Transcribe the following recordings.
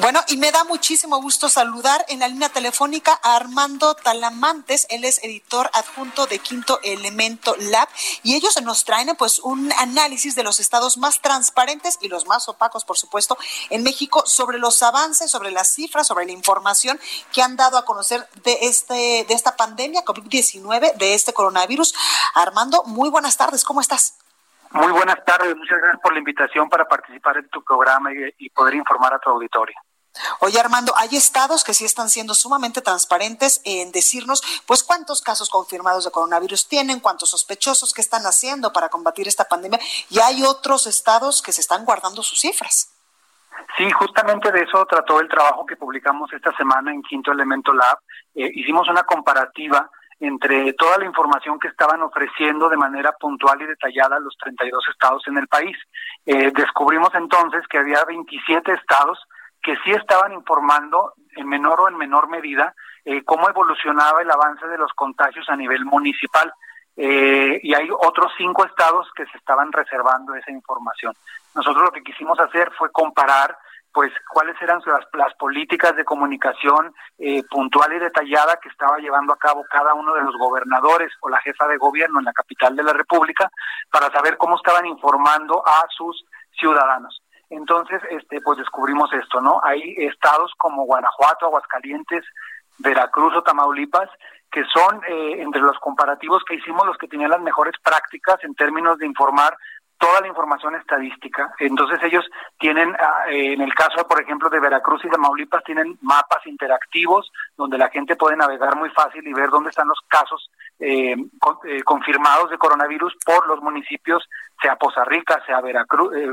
Bueno, y me da muchísimo gusto saludar en la línea telefónica a Armando Talamantes, él es editor adjunto de Quinto Elemento Lab y ellos nos traen pues un análisis de los estados más transparentes y los más opacos, por supuesto, en México sobre los avances, sobre las cifras, sobre la información que han dado a conocer de este de esta pandemia COVID-19, de este coronavirus. Armando, muy buenas tardes, ¿cómo estás? Muy buenas tardes, muchas gracias por la invitación para participar en tu programa y, y, poder informar a tu auditorio. Oye Armando, hay estados que sí están siendo sumamente transparentes en decirnos pues cuántos casos confirmados de coronavirus tienen, cuántos sospechosos que están haciendo para combatir esta pandemia y hay otros estados que se están guardando sus cifras. Sí, justamente de eso trató el trabajo que publicamos esta semana en Quinto Elemento Lab. Eh, hicimos una comparativa entre toda la información que estaban ofreciendo de manera puntual y detallada los 32 estados en el país. Eh, descubrimos entonces que había 27 estados que sí estaban informando en menor o en menor medida eh, cómo evolucionaba el avance de los contagios a nivel municipal. Eh, y hay otros cinco estados que se estaban reservando esa información. Nosotros lo que quisimos hacer fue comparar pues cuáles eran las, las políticas de comunicación eh, puntual y detallada que estaba llevando a cabo cada uno de los gobernadores o la jefa de gobierno en la capital de la República para saber cómo estaban informando a sus ciudadanos. Entonces, este, pues descubrimos esto, ¿no? Hay estados como Guanajuato, Aguascalientes, Veracruz o Tamaulipas que son eh, entre los comparativos que hicimos los que tenían las mejores prácticas en términos de informar toda la información estadística. Entonces ellos tienen, en el caso, por ejemplo, de Veracruz y de Tamaulipas, tienen mapas interactivos donde la gente puede navegar muy fácil y ver dónde están los casos eh, con, eh, confirmados de coronavirus por los municipios, sea Poza Rica, sea Veracruz, eh,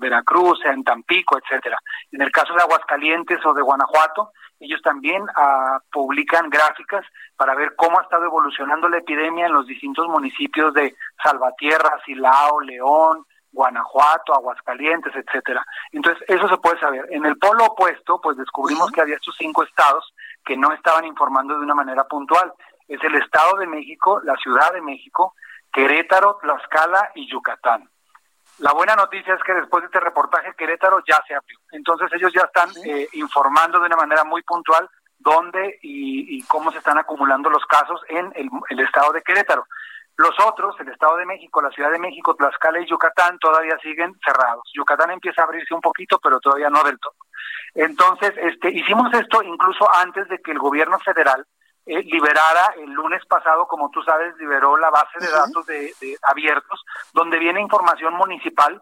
Veracruz, sea en Tampico, etcétera. En el caso de Aguascalientes o de Guanajuato, ellos también ah, publican gráficas para ver cómo ha estado evolucionando la epidemia en los distintos municipios de Salvatierra, Silao, León, Guanajuato, Aguascalientes, etcétera. Entonces, eso se puede saber. En el polo opuesto, pues descubrimos que había estos cinco estados que no estaban informando de una manera puntual. Es el Estado de México, la Ciudad de México, Querétaro, Tlaxcala y Yucatán. La buena noticia es que después de este reportaje Querétaro ya se abrió. Entonces ellos ya están eh, informando de una manera muy puntual dónde y, y, cómo se están acumulando los casos en el, el, estado de Querétaro. Los otros, el Estado de México, la Ciudad de México, Tlaxcala y Yucatán, todavía siguen cerrados. Yucatán empieza a abrirse un poquito, pero todavía no del todo. Entonces, este, hicimos esto incluso antes de que el gobierno federal eh, liberara el lunes pasado, como tú sabes, liberó la base de datos de, de abiertos, donde viene información municipal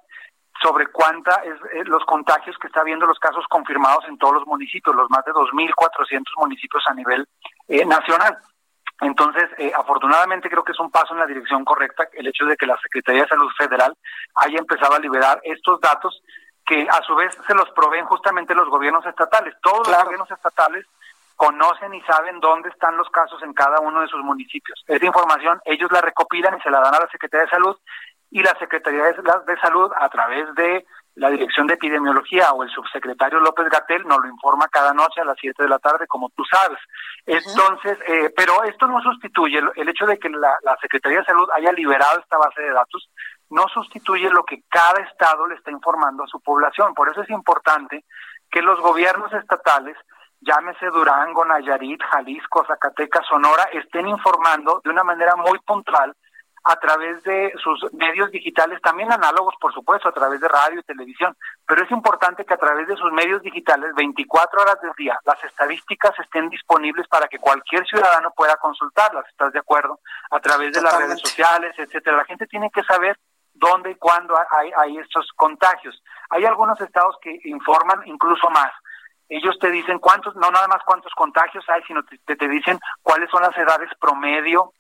sobre cuánta es eh, los contagios que está habiendo los casos confirmados en todos los municipios, los más de 2.400 municipios a nivel eh, nacional. Entonces, eh, afortunadamente creo que es un paso en la dirección correcta el hecho de que la Secretaría de Salud Federal haya empezado a liberar estos datos que a su vez se los proveen justamente los gobiernos estatales. Todos claro. los gobiernos estatales conocen y saben dónde están los casos en cada uno de sus municipios. Esa información ellos la recopilan y se la dan a la Secretaría de Salud y la Secretaría de Salud a través de la Dirección de Epidemiología o el subsecretario López Gatel nos lo informa cada noche a las 7 de la tarde, como tú sabes. Entonces, eh, pero esto no sustituye el, el hecho de que la, la, Secretaría de Salud haya liberado esta base de datos, no sustituye lo que cada estado le está informando a su población. Por eso es importante que los gobiernos estatales, llámese Durango, Nayarit, Jalisco, Zacatecas, Sonora, estén informando de una manera muy puntual a través de sus medios digitales, también análogos, por supuesto, a través de radio y televisión, pero es importante que a través de sus medios digitales, 24 horas del día, las estadísticas estén disponibles para que cualquier ciudadano pueda consultarlas, ¿estás de acuerdo? A través de Totalmente. las redes sociales, etcétera. La gente tiene que saber dónde y cuándo hay, hay estos contagios. Hay algunos estados que informan incluso más. Ellos te dicen cuántos, no nada más cuántos contagios hay, sino te, te dicen cuáles son las edades promedio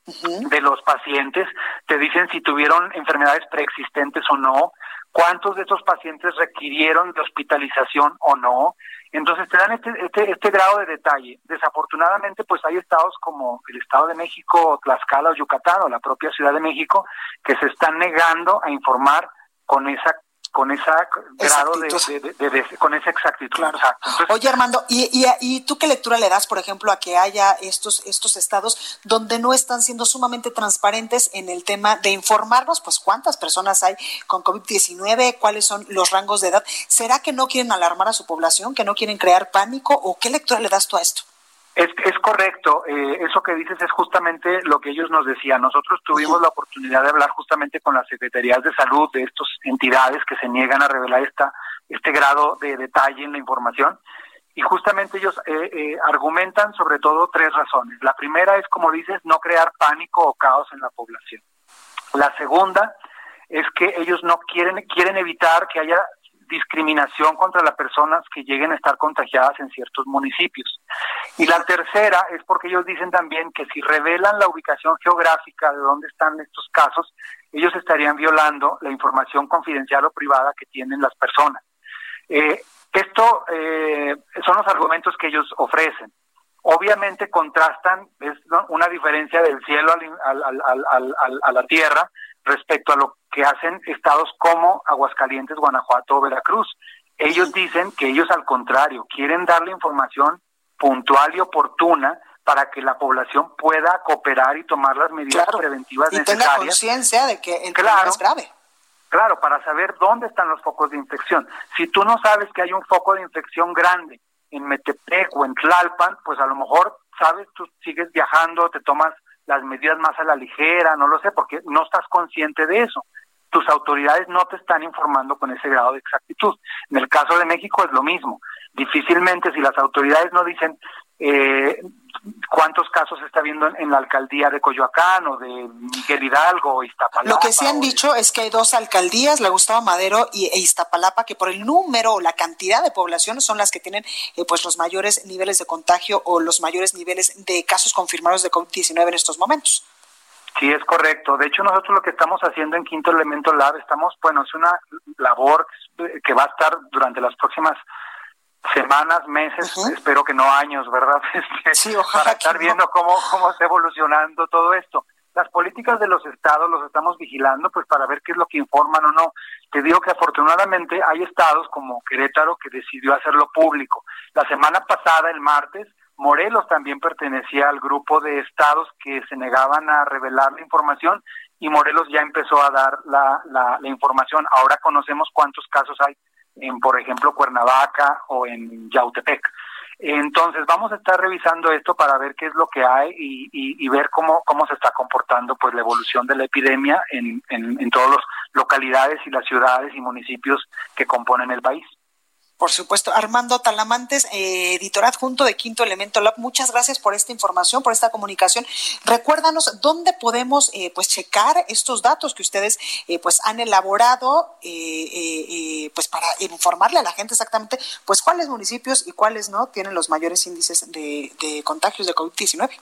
de los pacientes, te dicen si tuvieron enfermedades preexistentes o no, cuántos de esos pacientes requirieron de hospitalización o no. Entonces te dan este, este, este grado de detalle. Desafortunadamente, pues hay estados como el Estado de México, Tlaxcala o Yucatán o la propia Ciudad de México que se están negando a informar con esa con esa grado de, con esa exactitud. Oye Armando, ¿y, y, y tú qué lectura le das, por ejemplo, a que haya estos estos estados donde no están siendo sumamente transparentes en el tema de informarnos, pues cuántas personas hay con COVID-19, cuáles son los rangos de edad? ¿Será que no quieren alarmar a su población, que no quieren crear pánico o qué lectura le das tú a esto? Es, es correcto, eh, eso que dices es justamente lo que ellos nos decían. Nosotros tuvimos la oportunidad de hablar justamente con las secretarías de salud de estas entidades que se niegan a revelar esta, este grado de detalle en la información y justamente ellos eh, eh, argumentan sobre todo tres razones. La primera es, como dices, no crear pánico o caos en la población. La segunda es que ellos no quieren quieren evitar que haya discriminación contra las personas que lleguen a estar contagiadas en ciertos municipios. Y la tercera es porque ellos dicen también que si revelan la ubicación geográfica de dónde están estos casos, ellos estarían violando la información confidencial o privada que tienen las personas. Eh, esto eh, son los argumentos que ellos ofrecen. Obviamente contrastan, es una diferencia del cielo a la tierra respecto a lo que hacen estados como Aguascalientes, Guanajuato o Veracruz. Ellos dicen que ellos al contrario quieren darle información puntual y oportuna para que la población pueda cooperar y tomar las medidas preventivas y necesarias. tenga conciencia de que el problema es grave. Claro, para saber dónde están los focos de infección. Si tú no sabes que hay un foco de infección grande en Metepec o en Tlalpan, pues a lo mejor, sabes, tú sigues viajando, te tomas las medidas más a la ligera, no lo sé, porque no estás consciente de eso. Tus autoridades no te están informando con ese grado de exactitud. En el caso de México es lo mismo. Difícilmente si las autoridades no dicen eh, cuántos casos se está viendo en, la alcaldía de Coyoacán o de Miguel Hidalgo o Iztapalapa. Lo que sí han dicho es que hay dos alcaldías, la Gustavo Madero y, e Iztapalapa, que por el número o la cantidad de población son las que tienen eh, pues los mayores niveles de contagio o los mayores niveles de casos confirmados de COVID-19 en estos momentos. Sí, es correcto. De hecho, nosotros lo que estamos haciendo en Quinto Elemento Lab, estamos, bueno, es una labor que va a estar durante las próximas semanas, meses, espero que no años, ¿verdad? Este, sí, ojalá para estar viendo cómo, cómo está evolucionando todo esto. Las políticas de los estados los estamos vigilando, pues para ver qué es lo que informan o no. Te digo que afortunadamente hay estados como Querétaro que decidió hacerlo público. La semana pasada, el martes, Morelos también pertenecía al grupo de estados que se negaban a revelar la información y Morelos ya empezó a dar la, la, la información. Ahora conocemos cuántos casos hay en, por ejemplo, Cuernavaca o en Yautepec. Entonces vamos a estar revisando esto para ver qué es lo que hay y, y, ver cómo, cómo se está comportando pues la evolución de la epidemia en, en, en todas las localidades y las ciudades y municipios que componen el país. Por supuesto, Armando Talamantes, eh, editor adjunto de Quinto Elemento Lab, muchas gracias por esta información, por esta comunicación. Recuérdanos dónde podemos eh, pues checar estos datos que ustedes eh, pues han elaborado pues para informarle a la gente exactamente pues cuáles municipios y cuáles no tienen los mayores índices de, contagios de COVID-19.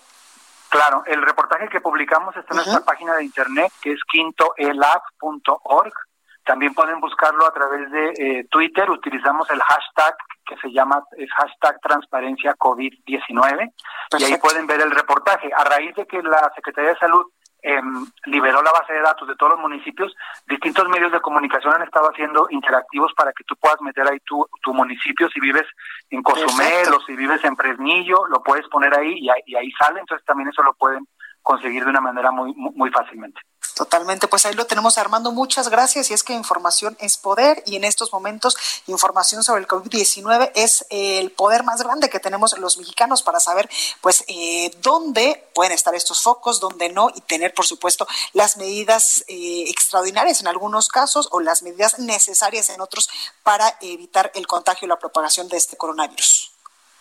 Claro, el reportaje que publicamos está en nuestra página de internet que es quintoelab.org también pueden buscarlo a través de eh, Twitter, utilizamos el hashtag que se llama es hashtag transparencia COVID-19 y ahí pueden ver el reportaje. A raíz de que la Secretaría de Salud em, liberó la base de datos de todos los municipios, distintos medios de comunicación han estado haciendo interactivos para que tú puedas meter ahí tu, tu municipio, si vives en Cozumel o si vives en Fresnillo, lo puedes poner ahí y, ahí y ahí sale, entonces también eso lo pueden conseguir de una manera muy, muy fácilmente. Totalmente, pues ahí lo tenemos Armando, muchas gracias y es que información es poder y en estos momentos información sobre el COVID-19 es el poder más grande que tenemos los mexicanos para saber pues eh, dónde pueden estar estos focos, dónde no y tener por supuesto las medidas eh, extraordinarias en algunos casos o las medidas necesarias en otros para evitar el contagio y la propagación de este coronavirus.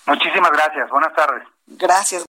Muchísimas gracias, buenas tardes. Gracias.